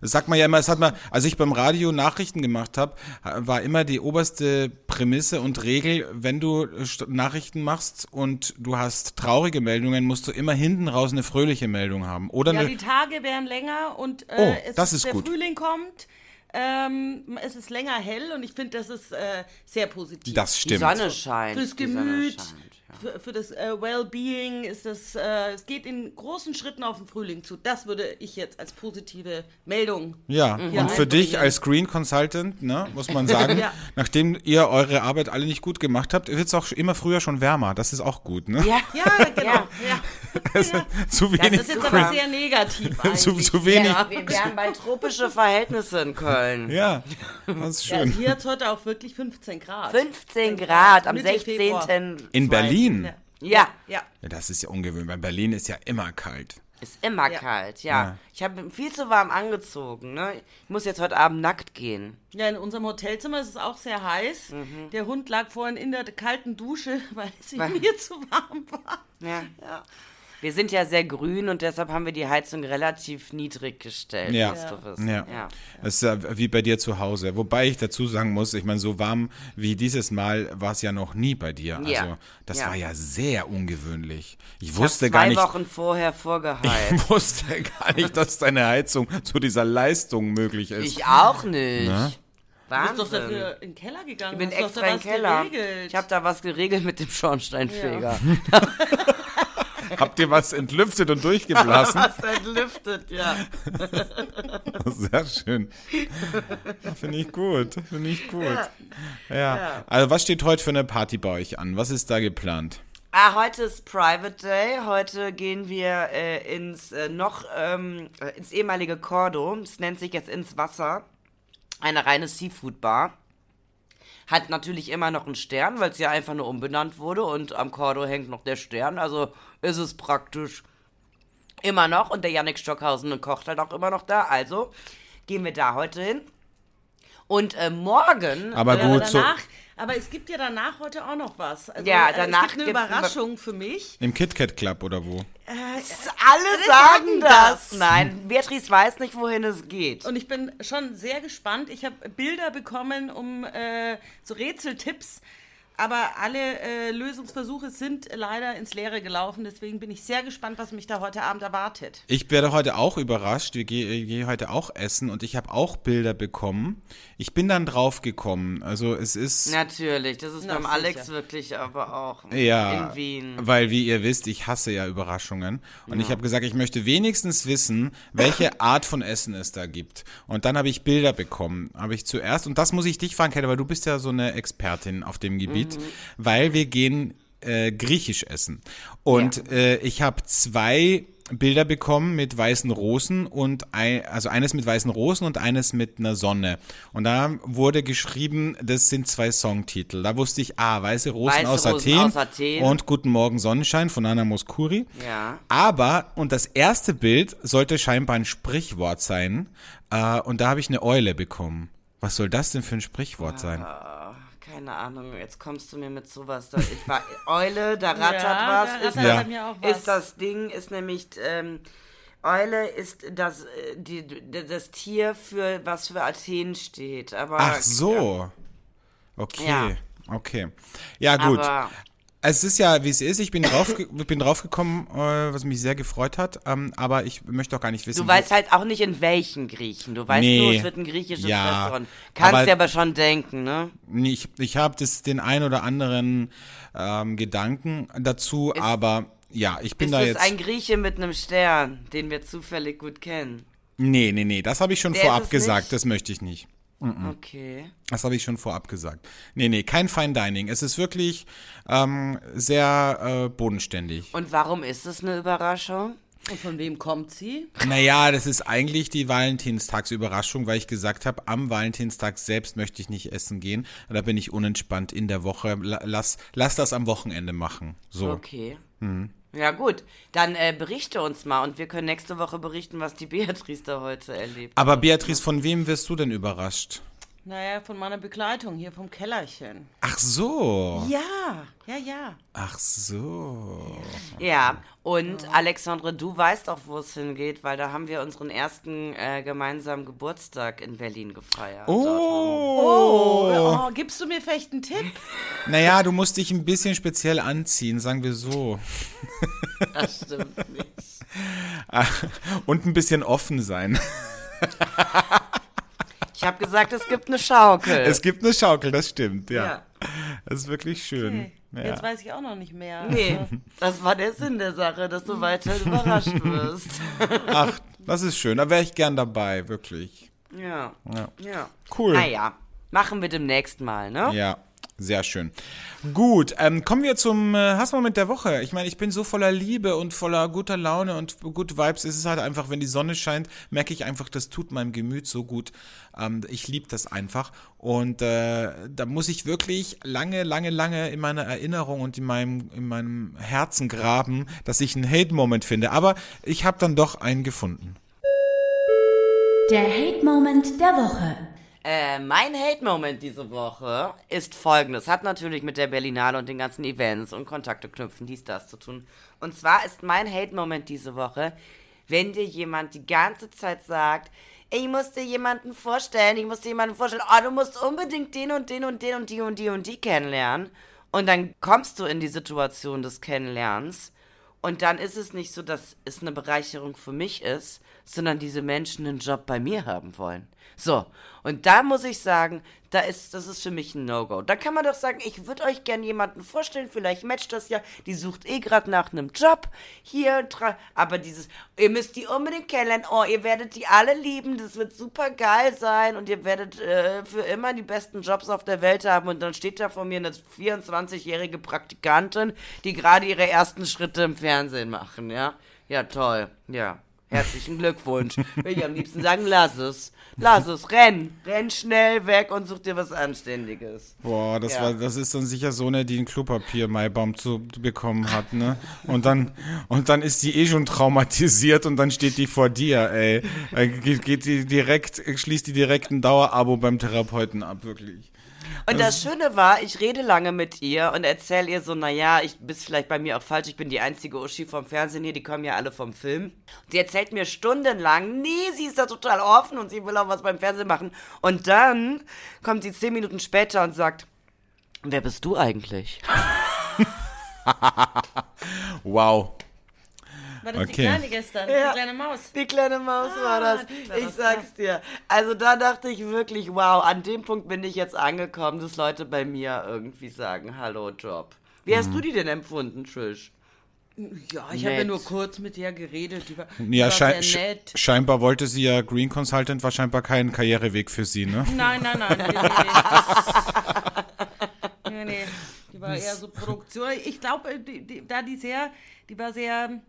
Das sagt man ja immer, es hat man, als ich beim Radio Nachrichten gemacht habe, war immer die oberste Prämisse und Regel, wenn du äh, Nachrichten machst und du hast traurige Meldungen, musst du immer hinten raus eine fröhliche Meldung haben. Oder Ja, eine, die Tage werden länger und äh, Oh, es das ist der gut. Frühling kommt. Ähm, es ist länger hell und ich finde, das ist äh, sehr positiv. das Die stimmt. Sonne scheint. Fürs die Sonne Gemüt, scheint, ja. für, für das äh, Wellbeing ist das, äh, es geht in großen Schritten auf den Frühling zu. Das würde ich jetzt als positive Meldung. Ja, Ja, und für dich als Screen Consultant, ne, muss man sagen, Ja. nachdem ihr eure Arbeit alle nicht gut gemacht habt, wird es auch immer früher schon wärmer. Das ist auch gut, ne? Ja, Ja, genau. Ja. Ja. Also, zu Das wenig Das ist jetzt aber sehr negativ zu, zu wenig. ja, wir wären bei tropische Verhältnisse in Köln. Ja, das ist Ja, schön. hier hat es heute auch wirklich 15 Grad. 15 Grad am Mitte 16. Februar. In Berlin? Ja. Ja, Ja. Ja, das ist ja ungewöhnlich. weil Berlin ist ja immer kalt. ist immer Ja. kalt, ja. Ja. Ich habe viel zu warm angezogen, ne? Ich muss jetzt heute Abend nackt gehen. Ja, in unserem Hotelzimmer ist es auch sehr heiß. Mhm. Der Hund lag vorhin in der kalten Dusche, weil es Weil- mir zu warm war. Ja. Wir sind ja sehr grün und deshalb haben wir die Heizung relativ niedrig gestellt. Ja. wissen. Ja. ja. Das ist ja wie bei dir zu Hause. Wobei ich dazu sagen muss, ich meine, so warm wie dieses Mal war es ja noch nie bei dir. Ja. Also, das Ja. war ja sehr ungewöhnlich. Ich Ich wusste gar zwei nicht. Wochen vorher vorgeheizt. Ich wusste gar nicht, dass deine Heizung zu dieser Leistung möglich ist. Ich auch nicht. Na? Du bist doch Wahnsinn. dafür in den Keller gegangen. Ich bin hast extra im was Keller. Geregelt. Ich habe da was geregelt mit dem Schornsteinfeger. Habt ihr was entlüftet und durchgeblasen? Was entlüftet, ja. Sehr schön. Finde ich gut. Finde ich gut. Ja. Also was steht heute für eine Party bei euch an? Was ist da geplant? Ah, heute ist Private Day. Heute gehen wir äh, ins äh, noch ähm, äh, ins ehemalige Cordo. Es nennt sich jetzt ins Wasser. Eine reine Seafood Bar. Hat natürlich immer noch einen Stern, weil es ja einfach nur umbenannt wurde und am Cordo hängt noch der Stern. Also ist es praktisch immer noch und der Yannick Stockhausen kocht halt auch immer noch da. Also gehen wir da heute hin. Und äh, morgen Aber Ja, gut, so danach, aber es gibt ja danach heute auch noch was. Also, Ja, äh, danach es gibt eine Überraschung für mich. im KitKat Club oder wo? alle sagen sagen das. das. Nein, Beatrice weiß nicht, wohin es geht. Und ich bin schon sehr gespannt. Ich habe Bilder bekommen um äh, so Rätseltipps, aber alle äh, Lösungsversuche sind leider ins Leere gelaufen. Deswegen bin ich sehr gespannt, was mich da heute Abend erwartet. Ich werde heute auch überrascht. Wir gehen geh heute auch essen und ich habe auch Bilder bekommen. Ich bin dann drauf gekommen. Also es ist Natürlich, das ist Na, beim Alex sicher. wirklich aber auch ja, in Wien. weil wie ihr wisst, ich hasse ja Überraschungen und ich habe gesagt, ich möchte wenigstens wissen, welche Art von Essen es da gibt. Und dann habe ich Bilder bekommen, habe ich zuerst und das muss ich dich fragen, Kette, weil du bist ja so eine Expertin auf dem Gebiet, weil wir gehen äh, griechisch essen und äh, ich habe zwei Bilder bekommen mit weißen Rosen und ein, also eines mit weißen Rosen und eines mit einer Sonne. Und da wurde geschrieben, das sind zwei Songtitel. Da wusste ich, ah, weiße Rosen, Weiße aus, Rosen Athen aus Athen. und Guten Morgen Sonnenschein von Anna Moskuri. Ja. Aber, und das erste Bild sollte scheinbar ein Sprichwort sein. Äh, und da habe ich eine Eule bekommen. Was soll das denn für ein Sprichwort sein? Keine Ahnung, jetzt kommst du mir mit sowas. Da, ich war, Eule, da rattert Ja, was. da ist, rattert Ja. bei mir auch was. ist das Ding, ist nämlich, ähm, Eule ist das, äh, die, das Tier, für was für Athen steht. Aber, Ach so. Okay. Ja. Okay. Ja, gut. Aber Es ist ja, wie es ist. Ich bin drauf, bin draufgekommen, äh, was mich sehr gefreut hat. Ähm, aber ich möchte auch gar nicht wissen. du weißt halt auch nicht, in welchen Griechen. Du weißt Nee. nur, es wird ein griechisches Ja, Restaurant. Kannst aber- dir aber schon denken, ne? Nee, Ich, ich habe das den ein oder anderen ähm, Gedanken dazu, aber ja, ich bin Ist da es jetzt. ein Grieche mit einem Stern, den wir zufällig gut kennen? nee, nee, nee, das habe ich schon Der ist vorab es gesagt, das möchte ich nicht. Okay. Das habe ich schon vorab gesagt. Nee, nee, kein Fine Dining. Es ist wirklich ähm, sehr äh, bodenständig. Und warum ist es eine Überraschung? Und von wem kommt sie? Naja, das ist eigentlich die Valentinstagsüberraschung, weil ich gesagt habe, am Valentinstag selbst möchte ich nicht essen gehen. Da bin ich unentspannt in der Woche. La- Lass, lass das am Wochenende machen. So. Okay. Ja gut, dann äh, berichte uns mal und wir können nächste Woche berichten, was die Beatrice da heute erlebt. Aber Beatrice, von wem wirst du denn überrascht? Naja, von meiner Begleitung hier vom Kellerchen. Ach so. Ja, ja, ja. Ach so. Ja, und Alexandre, du weißt auch, wo es hingeht, weil da haben wir unseren ersten äh, gemeinsamen Geburtstag in Berlin gefeiert. Oh. Oh, oh, gibst du mir vielleicht einen Tipp? Naja, du musst dich ein bisschen speziell anziehen, sagen wir so. Das stimmt nicht. Und ein bisschen offen sein. Ich habe gesagt, es gibt eine Schaukel. Es gibt eine Schaukel, das stimmt, ja. Ja. Das ist wirklich schön. Okay. Ja. Jetzt weiß ich auch noch nicht mehr. Nee, Also, das war der Sinn der Sache, dass du weiter überrascht wirst. Ach, das ist schön. Da wäre ich gern dabei, wirklich. Ja, Ja. ja. Cool. Naja, machen wir demnächst mal, ne? Ja, sehr schön. Gut, ähm, kommen wir zum äh, Hassmoment der Woche. Ich meine, ich bin so voller Liebe und voller guter Laune und gut Vibes. Es ist halt einfach, wenn die Sonne scheint, merke ich einfach, das tut meinem Gemüt so gut. Ähm, ich liebe das einfach. Und äh, da muss ich wirklich lange, lange, lange in meiner Erinnerung und in meinem, in meinem Herzen graben, dass ich einen Hate-Moment finde. Aber ich habe dann doch einen gefunden. Der Hate-Moment der Woche. Äh, mein Hate-Moment diese Woche ist folgendes. Hat natürlich mit der Berlinale und den ganzen Events und Kontakte knüpfen, dies, das zu tun. Und zwar ist mein Hate-Moment diese Woche, wenn dir jemand die ganze Zeit sagt, ich muss dir jemanden vorstellen, ich muss dir jemanden vorstellen, oh, du musst unbedingt den und den und den und die und die und die kennenlernen. Und dann kommst du in die Situation des Kennenlernens und dann ist es nicht so, dass es eine Bereicherung für mich ist, sondern diese Menschen einen Job bei mir haben wollen. So, und da muss ich sagen, da ist, das ist für mich ein No-Go. Da kann man doch sagen, ich würde euch gerne jemanden vorstellen, vielleicht matcht das ja, die sucht eh gerade nach einem Job. Hier, aber dieses, ihr müsst die unbedingt kennenlernen, oh, ihr werdet die alle lieben, das wird super geil sein und ihr werdet äh, für immer die besten Jobs auf der Welt haben und dann steht da vor mir eine 24-jährige Praktikantin, die gerade ihre ersten Schritte im Fernsehen machen, ja? Ja, toll, ja. Herzlichen Glückwunsch. Will ich am liebsten sagen, lass es. Lass es, renn. Renn schnell weg und such dir was Anständiges. Boah, das Ja. war, das ist dann sicher so eine, die ein Klopapier-Maibaum zu bekommen hat, ne? Und dann, und dann ist die eh schon traumatisiert und dann steht die vor dir, ey. Geht, geht die direkt, schließt die direkt ein Dauerabo beim Therapeuten ab, wirklich. Und das Schöne war, ich rede lange mit ihr und erzähle ihr so, naja, ich bist vielleicht bei mir auch falsch, ich bin die einzige Uschi vom Fernsehen hier, die kommen ja alle vom Film. Sie erzählt mir stundenlang, nee, sie ist da total offen und sie will auch was beim Fernsehen machen. Und dann kommt sie zehn Minuten später und sagt, wer bist du eigentlich? Wow. War das die Okay. Kleine gestern? Ja. Die kleine Maus? Die kleine Maus war das. die Ich sag's dir. Also da dachte ich wirklich, wow, an dem Punkt bin ich jetzt angekommen, dass Leute bei mir irgendwie sagen, hallo Job. Wie hast du die denn empfunden, Trish? Ja, ich habe ja nur kurz mit ihr geredet. Die war, die Ja, war schei sehr nett. sch- scheinbar wollte sie ja Green Consultant, war scheinbar kein Karriereweg für sie, ne? Nein, nein, nein. Nee, nee, nee. nee, nee. Die war eher so Produktion. Ich glaube, die, die, da die sehr, die war sehr,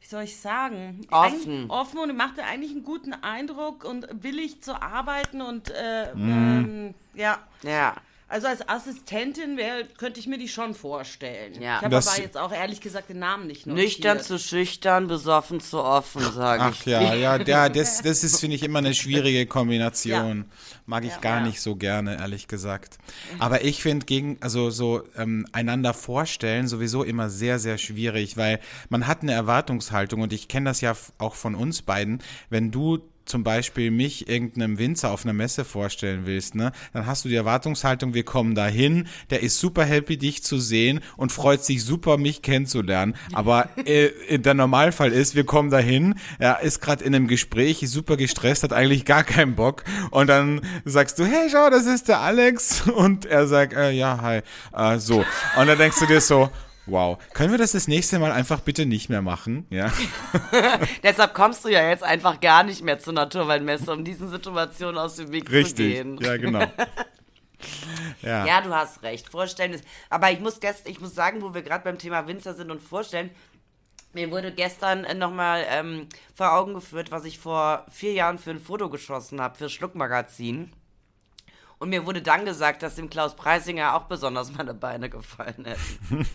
wie soll ich sagen? Offen. Eigentlich Offen und machte eigentlich einen guten Eindruck und willig zu arbeiten und äh, ähm, ja. Ja. Also als Assistentin wär, könnte ich mir die schon vorstellen. Ja. Ich habe aber jetzt auch ehrlich gesagt den Namen nicht notiert. Nüchtern zu schüchtern, besoffen zu offen, sage Ach ich. ja, ja, ja das, das ist, finde ich, immer eine schwierige Kombination. Mag ich gar Ja. nicht so gerne, ehrlich gesagt. Aber ich finde gegen, also so ähm, einander vorstellen sowieso immer sehr, sehr schwierig, weil man hat eine Erwartungshaltung und ich kenne das ja auch von uns beiden. Wenn du zum Beispiel mich irgendeinem Winzer auf einer Messe vorstellen willst, ne, dann hast du die Erwartungshaltung, wir kommen dahin, der ist super happy, dich zu sehen und freut sich super, mich kennenzulernen. Aber äh, der Normalfall ist, wir kommen dahin, er ist gerade in einem Gespräch, ist super gestresst, hat eigentlich gar keinen Bock und dann sagst du, hey, schau, das ist der Alex und er sagt, äh, ja, hi, äh, so. Und dann denkst du dir so, Wow. Können wir das das nächste Mal einfach bitte nicht mehr machen? Ja. Deshalb kommst du ja jetzt einfach gar nicht mehr zur Naturwaldmesse, um diesen Situationen aus dem Weg zu Richtig. gehen. Ja, genau. Ja. Ja, du hast recht. Vorstellen ist. Aber ich muss gest ich muss sagen, wo wir gerade beim Thema Winzer sind und vorstellen, mir wurde gestern nochmal ähm, vor Augen geführt, was ich vor vier Jahren für ein Foto geschossen habe, fürs Schluckmagazin. Und mir wurde dann gesagt, dass dem Klaus Preisinger auch besonders meine Beine gefallen hätten.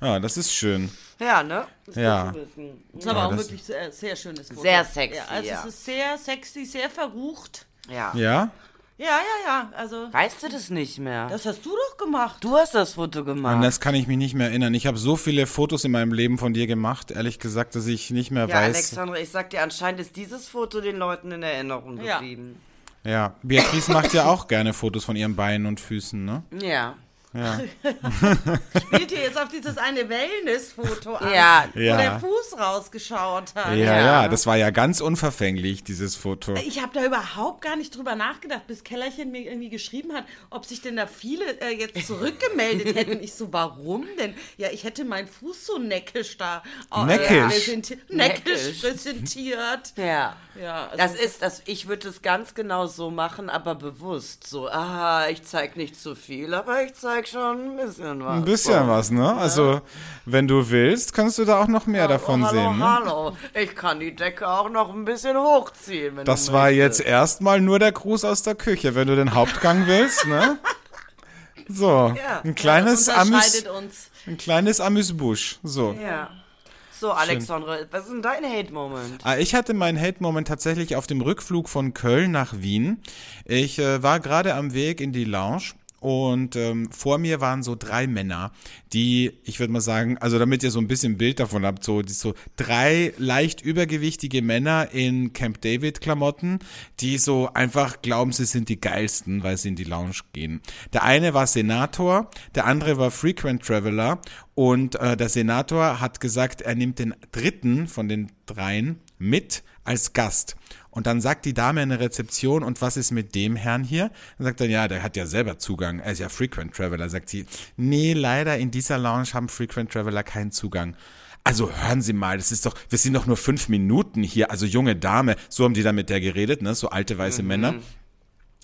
Ja, das ist schön. Ja, ne? Das Ja. ist aber Ja, auch das- wirklich sehr, sehr schönes Foto. Sehr sexy, Ja, also ja. es ist sehr sexy, sehr verrucht. Ja. Ja? Ja, ja, ja. Also, Weißt du das nicht mehr? das hast du doch gemacht. du hast das Foto gemacht. An das kann ich mich nicht mehr erinnern. Ich habe so viele Fotos in meinem Leben von dir gemacht, ehrlich gesagt, dass ich nicht mehr ja, weiß. Alexandra, ich sag dir, anscheinend ist dieses Foto den Leuten in Erinnerung Ja. geblieben. Ja, Beatrice macht ja auch gerne Fotos von ihren Beinen und Füßen, ne? Ja. Ja. Spielt ihr jetzt auf dieses eine Wellness-Foto an, Ja. wo Ja. der Fuß rausgeschaut hat. Ja, Ja. ja, das war ja ganz unverfänglich, dieses Foto. Ich habe da überhaupt gar nicht drüber nachgedacht, bis Kellerchen mir irgendwie geschrieben hat, ob sich denn da viele äh, jetzt zurückgemeldet hätten. Ich so, warum denn? Ja, ich hätte meinen Fuß so neckisch da äh, Neckisch? präsenti- neckisch Neckisch. präsentiert. Ja. Ja, also- das ist, das, ich würde es ganz genau so machen, aber bewusst. So, aha, ich zeig nicht zu viel, aber ich zeig schon ein bisschen was. Ein bisschen was, ne? Also, wenn du willst, kannst du da auch noch mehr davon oh, hallo, sehen. Ne? hallo. Ich kann die Decke auch noch ein bisschen hochziehen, wenn Das war möchtest. jetzt erstmal nur der Gruß aus der Küche, wenn du den Hauptgang willst, ne? So, ein kleines das Amüs, uns. ein kleines Amüsbusch. So. Ja. So, Alexandra, was ist denn dein Hate-Moment? Ah, Ich hatte meinen Hate-Moment tatsächlich auf dem Rückflug von Köln nach Wien. Ich äh, war gerade am Weg in die Lounge und ähm, vor mir waren so drei Männer, die, ich würde mal sagen, also damit ihr so ein bisschen Bild davon habt, so, so drei leicht übergewichtige Männer in Camp David Klamotten, die so einfach glauben, sie sind die geilsten, weil sie in die Lounge gehen. Der eine war Senator, der andere war Frequent Traveler und äh, der Senator hat gesagt, er nimmt den dritten von den dreien mit als Gast. Und dann sagt die Dame in der Rezeption, und was ist mit dem Herrn hier? Dann sagt er, ja, der hat ja selber Zugang, er ist ja Frequent Traveler. Sagt sie, nee, leider in dieser Lounge haben Frequent Traveler keinen Zugang. Also hören Sie mal, das ist doch, wir sind doch nur fünf Minuten hier, also junge Dame, so haben die da mit der geredet, ne, so alte weiße Männer.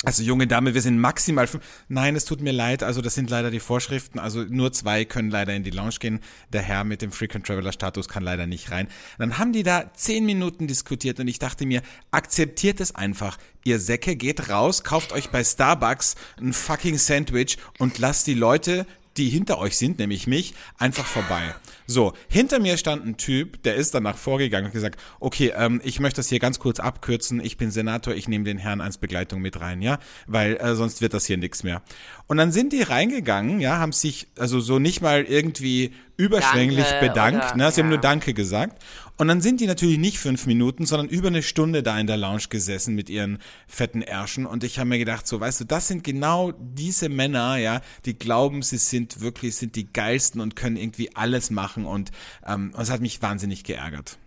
Also junge Dame, wir sind maximal fünf. Nein, es tut mir leid, also das sind leider die Vorschriften. Also nur zwei können leider in die Lounge gehen. Der Herr mit dem Frequent Traveler Status kann leider nicht rein. Dann haben die da zehn Minuten diskutiert und ich dachte mir, akzeptiert es einfach. Ihr Säcke, geht raus, kauft euch bei Starbucks ein fucking Sandwich und lasst die Leute die hinter euch sind, nämlich mich, einfach vorbei. So, hinter mir stand ein Typ, der ist danach vorgegangen und gesagt, okay, ähm, ich möchte das hier ganz kurz abkürzen, ich bin Senator, ich nehme den Herrn als Begleitung mit rein, ja, weil äh, sonst wird das hier nichts mehr. Und dann sind die reingegangen, ja, haben sich also so nicht mal irgendwie überschwänglich Danke bedankt, oder- ne, sie haben ja. nur Danke gesagt. Und dann sind die natürlich nicht fünf Minuten, sondern über eine Stunde da in der Lounge gesessen mit ihren fetten Ärschen. Und ich habe mir gedacht, so, weißt du, das sind genau diese Männer, ja, die glauben, sie sind wirklich, sind die geilsten und können irgendwie alles machen. Und ähm, das hat mich wahnsinnig geärgert.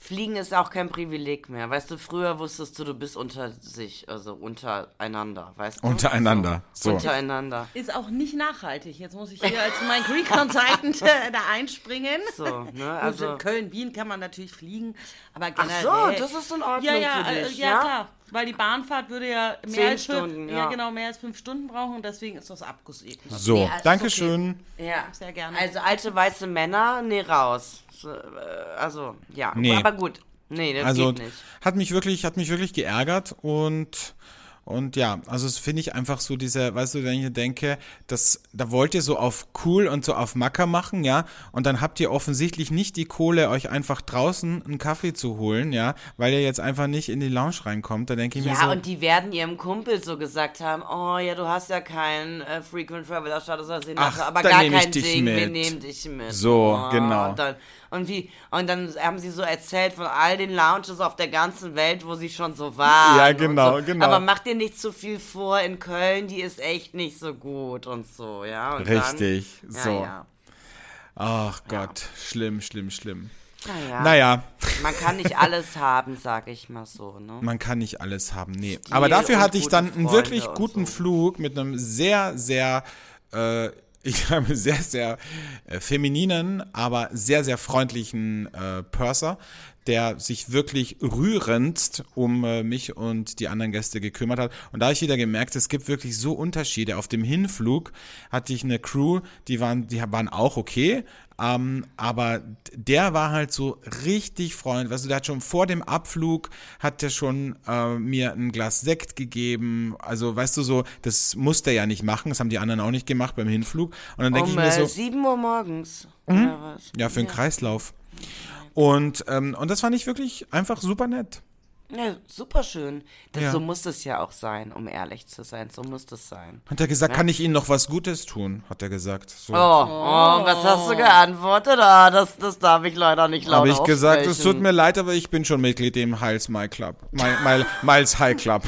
Fliegen ist auch kein Privileg mehr. Weißt du, früher wusstest du, du bist unter sich, also untereinander, weißt du? Untereinander, so. Untereinander. Ist auch nicht nachhaltig. Jetzt muss ich hier als mein Greek Consultant äh, da einspringen. So, ne, also- in Köln, Wien kann man natürlich fliegen, aber Ach generell. so, das ist in Ordnung ja, ja, für äh, dich, ja, ja? klar. Weil die Bahnfahrt würde ja mehr Zehn als fünf, Stunden, ja. ja. genau, mehr als fünf Stunden brauchen und deswegen ist das abgesegnet. So, Nee, also, Dankeschön. Ja, Sehr gerne. Also alte weiße Männer, nee, raus. Äh, Also, ja, Nee. aber gut. Nee, das Also geht nicht. hat mich wirklich, hat mich wirklich geärgert und und ja, also es finde ich einfach so diese, weißt du, wenn ich denke, dass da wollt ihr so auf cool und so auf Macker machen, ja, und dann habt ihr offensichtlich nicht die Kohle, euch einfach draußen einen Kaffee zu holen, ja, weil ihr jetzt einfach nicht in die Lounge reinkommt. Da denke ich mir Ja, so, und die werden ihrem Kumpel so gesagt haben, oh ja, du hast ja keinen äh, Frequent Traveler Status als Senator, Ach, aber gar nehm ich kein dich Ding, wir mit. nehmen dich mit. So, genau. Und dann, und wie, und dann haben sie so erzählt von all den Lounges auf der ganzen Welt, wo sie schon so waren. Ja, genau, so. genau. Aber mach dir nicht zu viel vor, in Köln, die ist echt nicht so gut und so, ja. Und Richtig, Dann, so. Ja, ja. ach Gott, schlimm, schlimm, schlimm. Naja, Naja, man kann nicht alles haben, sag ich mal so, ne? man kann nicht alles haben, nee. Stil Aber dafür hatte ich dann einen Freunde wirklich guten so. Flug mit einem sehr, sehr, äh, ich habe sehr, sehr äh, femininen, aber sehr, sehr freundlichen äh, Purser, der sich wirklich rührendst um äh, mich und die anderen Gäste gekümmert hat. Und da habe ich wieder gemerkt, es gibt wirklich so Unterschiede. Auf dem Hinflug hatte ich eine Crew, die waren, die waren auch okay, Ähm, aber der war halt so richtig freundlich. Du, der hat schon vor dem Abflug, hat der schon äh, mir ein Glas Sekt gegeben. Also, weißt du, so, das musste er ja nicht machen. Das haben die anderen auch nicht gemacht beim Hinflug. Und dann denke Um ich mir äh, so, 7 Uhr morgens. Oder was? ja, für einen Kreislauf. Und, ähm, und das fand ich wirklich einfach super nett. Ja, super schön. Das, Ja. So muss es ja auch sein, um ehrlich zu sein. So muss das sein. Hat er gesagt, kann ich Ihnen noch was Gutes tun? Hat er gesagt. So. Oh, oh, was hast du geantwortet? Ah, das, das darf ich leider nicht laut Habe ich gesagt, es tut mir leid, aber ich bin schon Mitglied im Hiles My Club. My, My, Miles High Club.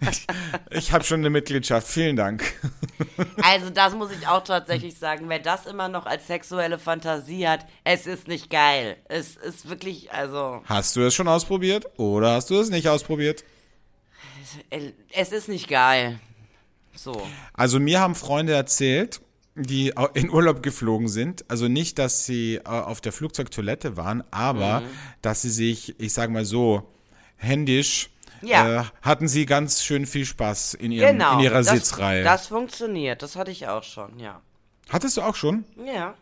ich ich habe schon eine Mitgliedschaft. Vielen Dank. Also das muss ich auch tatsächlich sagen. Wer das immer noch als sexuelle Fantasie hat, es ist nicht geil. Es ist wirklich, also, Hast du es schon ausprobiert oder hast du es nicht ausprobiert? es ist nicht geil. So. Also mir haben Freunde erzählt, die in Urlaub geflogen sind. Also nicht, dass sie äh, auf der Flugzeugtoilette waren, aber Mhm. dass sie sich, ich sag mal so, händisch Ja. äh, hatten sie ganz schön viel Spaß in, ihrem, Genau. in ihrer das, Sitzreihe. Das funktioniert. Das hatte ich auch schon, ja. Hattest du auch schon? Ja.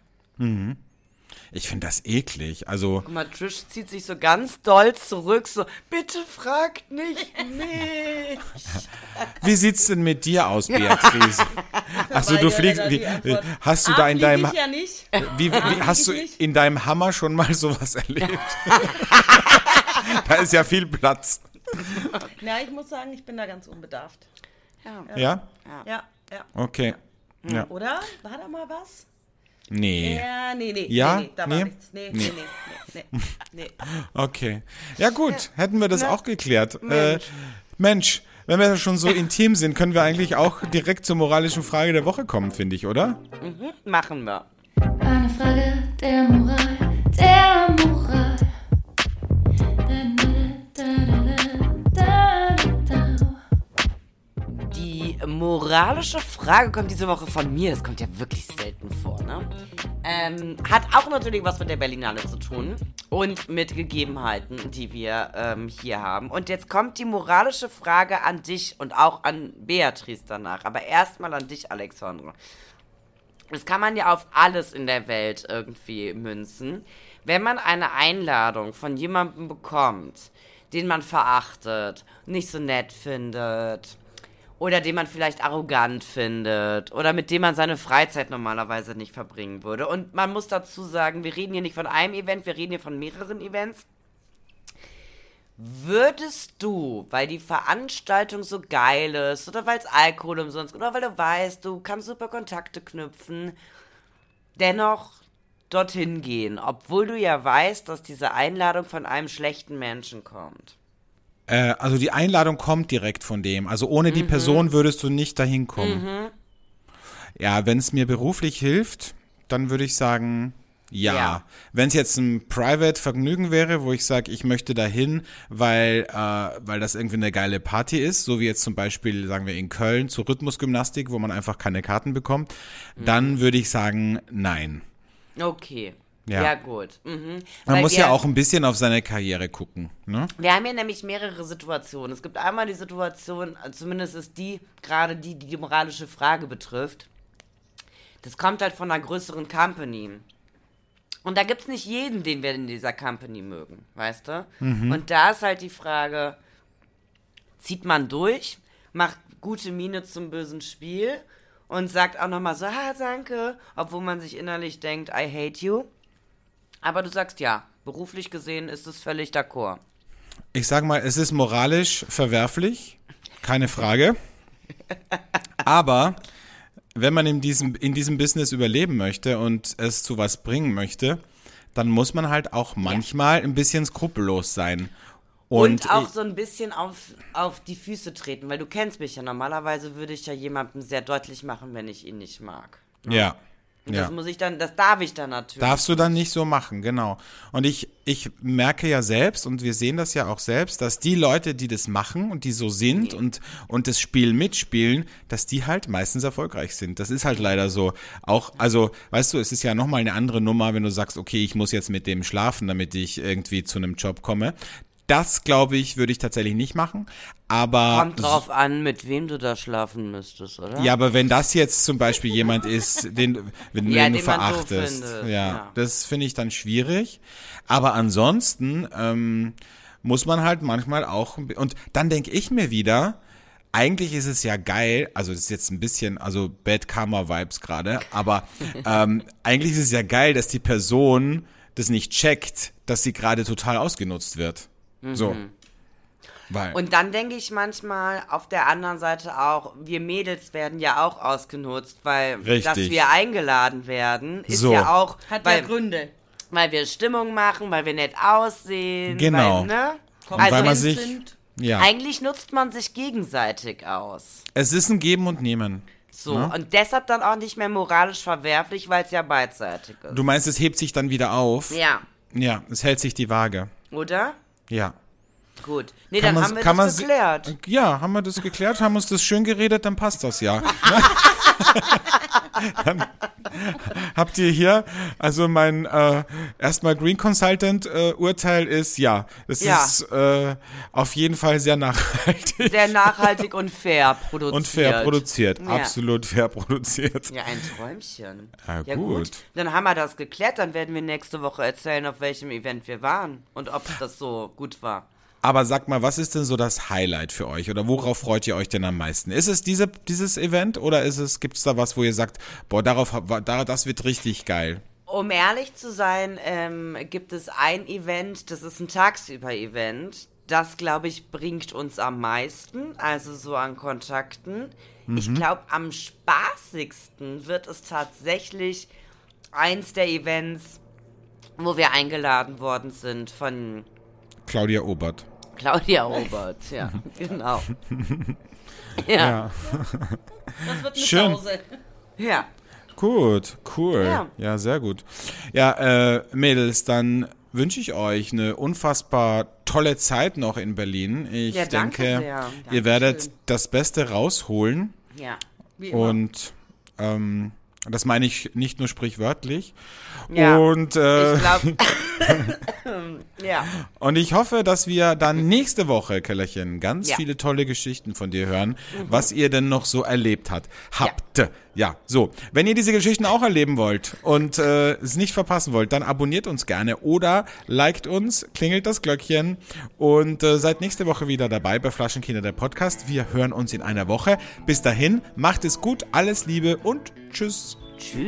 Ich finde das eklig. Also Guck mal, Trish zieht sich so ganz doll zurück, so, bitte fragt nicht mich. Wie sieht's denn mit dir aus, Beatrice? Achso, du Verweigere fliegst. Wie, hast du Ah, da in deinem ich ja nicht. wie, wie, wie hast du ich nicht. in deinem Hammer schon mal sowas erlebt? da ist ja viel Platz. Na, ich muss sagen, ich bin da ganz unbedarft. Ja. Ja? Ja, ja. Okay. Ja. Oder? War da mal was? Nee. Ja, nee, nee. Ja? Nee, nee, da Nee? war nichts. Nee, nee, nee, nee, nee. nee. Okay. Ja gut, hätten wir das auch geklärt. Mensch. Äh, Mensch. Wenn wir schon so intim sind, können wir eigentlich auch direkt zur moralischen Frage der Woche kommen, finde ich, oder? Machen wir. Eine Frage der Moral, der Moral. Da, da, moralische Frage kommt diese Woche von mir. Das kommt ja wirklich selten vor, ne? Ähm, hat auch natürlich was mit der Berlinale zu tun und mit Gegebenheiten, die wir ähm, hier haben. Und jetzt kommt die moralische Frage an dich und auch an Beatrice danach. Aber erstmal an dich, Alexandra. Das kann man ja auf alles in der Welt irgendwie münzen. Wenn man eine Einladung von jemandem bekommt, den man verachtet, nicht so nett findet, oder den man vielleicht arrogant findet, oder mit dem man seine Freizeit normalerweise nicht verbringen würde. Und man muss dazu sagen, wir reden hier nicht von einem Event, wir reden hier von mehreren Events. Würdest du, weil die Veranstaltung so geil ist, oder weil es Alkohol umsonst, oder weil du weißt, du kannst super Kontakte knüpfen, dennoch dorthin gehen, obwohl du ja weißt, dass diese Einladung von einem schlechten Menschen kommt? Äh, also die Einladung kommt direkt von dem. Also ohne Mhm. die Person würdest du nicht dahin kommen. Ja, wenn es mir beruflich hilft, dann würde ich sagen, ja. Ja. Wenn es jetzt ein Private-Vergnügen wäre, wo ich sage, ich möchte dahin, weil, äh, weil das irgendwie eine geile Party ist, so wie jetzt zum Beispiel, sagen wir, in Köln zur Rhythmusgymnastik, wo man einfach keine Karten bekommt, Mhm. dann würde ich sagen, nein. Okay. Ja. Ja, gut. Mhm. Man Weil muss ja auch ein bisschen auf seine Karriere gucken. Ne? Wir haben hier nämlich mehrere Situationen. Es gibt einmal die Situation, zumindest ist die gerade die, die die moralische Frage betrifft. Das kommt halt von einer größeren Company. Und da gibt's nicht jeden, den wir in dieser Company mögen, weißt du? Und da ist halt die Frage, zieht man durch, macht gute Miene zum bösen Spiel und sagt auch nochmal so, ah, danke, obwohl man sich innerlich denkt, I hate you. Aber du sagst ja, beruflich gesehen ist es völlig d'accord. Ich sag mal, es ist moralisch verwerflich, keine Frage. Aber wenn man in diesem, in diesem Business überleben möchte und es zu was bringen möchte, dann muss man halt auch manchmal ein bisschen skrupellos sein. Und, Und, auch so ein bisschen auf, auf die Füße treten, weil du kennst mich ja. Normalerweise würde ich ja jemandem sehr deutlich machen, wenn ich ihn nicht mag. ja. Und ja. das muss ich dann, das darf ich dann natürlich. Darfst du dann nicht so machen, genau. Und ich, ich merke ja selbst, und wir sehen das ja auch selbst, dass die Leute, die das machen und die so sind und, und das Spiel mitspielen, dass die halt meistens erfolgreich sind. Das ist halt leider so. Auch, also, weißt du, es ist ja nochmal eine andere Nummer, wenn du sagst, okay, ich muss jetzt mit dem schlafen, damit ich irgendwie zu einem Job komme. Das, glaube ich, würde ich tatsächlich nicht machen. Aber Kommt drauf an, mit wem du da schlafen müsstest, oder? ja, aber wenn das jetzt zum Beispiel jemand ist, den, wenn Ja, den du verachtest, findet, ja, ja. das finde ich dann schwierig. Aber ansonsten ähm, muss man halt manchmal auch und dann denke ich mir wieder, eigentlich ist es ja geil, also das ist jetzt ein bisschen, also Bad Karma Vibes gerade, aber ähm, eigentlich ist es ja geil, dass die Person das nicht checkt, dass sie gerade total ausgenutzt wird. So. Weil, Mhm. Und dann denke ich manchmal auf der anderen Seite auch, wir Mädels werden ja auch ausgenutzt, weil Richtig. dass wir eingeladen werden, ist So. ja auch, Hat weil, ja Gründe. weil wir Stimmung machen, weil wir nett aussehen. Genau. Weil, ne? Und weil man Also sich- sind. ja, eigentlich nutzt man sich gegenseitig aus. es ist ein Geben und Nehmen. So, und deshalb dann auch nicht mehr moralisch verwerflich, weil es ja beidseitig ist. Du meinst, es hebt sich dann wieder auf? ja, Ja, es hält sich die Waage. oder? Ja. Gut. Nee, Kann dann haben wir das geklärt. Ja, haben wir das geklärt, haben uns das schön geredet, dann passt das ja. dann habt ihr hier, also mein äh, erstmal Green Consultant äh, Urteil ist, ja, es Ja. ist äh, auf jeden Fall sehr nachhaltig Sehr nachhaltig und fair produziert. und fair produziert, Ja. absolut fair produziert. Ja, ein Träumchen. Ja, gut. Dann haben wir das geklärt. Dann werden wir nächste Woche erzählen, auf welchem Event wir waren und ob das so gut war. Aber sag mal, was ist denn so das Highlight für euch oder worauf freut ihr euch denn am meisten? Ist es diese, dieses Event oder ist es, gibt's da was, wo ihr sagt, boah, darauf, da, das wird richtig geil? Um ehrlich zu sein, ähm, gibt es ein Event, das ist ein Tagsüber-Event. Das, glaube ich, bringt uns am meisten, also so an Kontakten. Ich glaube, am spaßigsten wird es tatsächlich eins der Events, wo wir eingeladen worden sind von Claudia Obert. Claudia Obert. Ja, genau. Ja, Das wird eine Schön. Sause. ja. Gut, cool. Ja, Ja. sehr gut. Ja, äh, Mädels, dann wünsche ich euch eine unfassbar tolle Zeit noch in Berlin. Ich Ja, danke denke, sehr. ihr werdet das Beste rausholen ja. Wie immer. und ähm, das meine ich nicht nur sprichwörtlich. Ja. Und, äh, Ich glaube. ja. und ich hoffe, dass wir dann nächste Woche, Kellerchen, ganz Ja. viele tolle Geschichten von dir hören, was ihr denn noch so erlebt hat, habt. Ja. so. Wenn ihr diese Geschichten auch erleben wollt und äh, es nicht verpassen wollt, dann abonniert uns gerne oder liked uns, klingelt das Glöckchen und äh, seid nächste Woche wieder dabei bei Flaschenkinder der Podcast. Wir hören uns in einer Woche. Bis dahin, macht es gut, alles Liebe und tschüss. Tschüss.